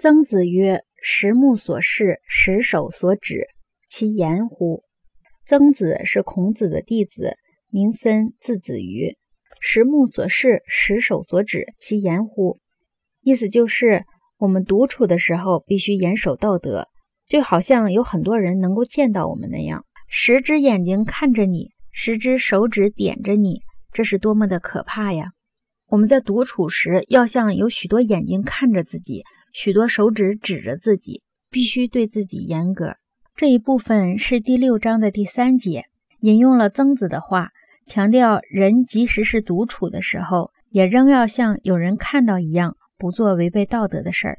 曾子曰：“十目所视，十手所指，其言乎？”曾子是孔子的弟子，名森，字子瑜。十目所视，十手所指，其言乎？意思就是，我们独处的时候必须严守道德，就好像有很多人能够见到我们那样，十只眼睛看着你，十只手指点着你，这是多么的可怕呀！我们在独处时，要像有许多眼睛看着自己。许多手指指着自己，必须对自己严格。这一部分是第六章的第三节，引用了曾子的话，强调人即使是独处的时候，也仍要像有人看到一样，不做违背道德的事儿。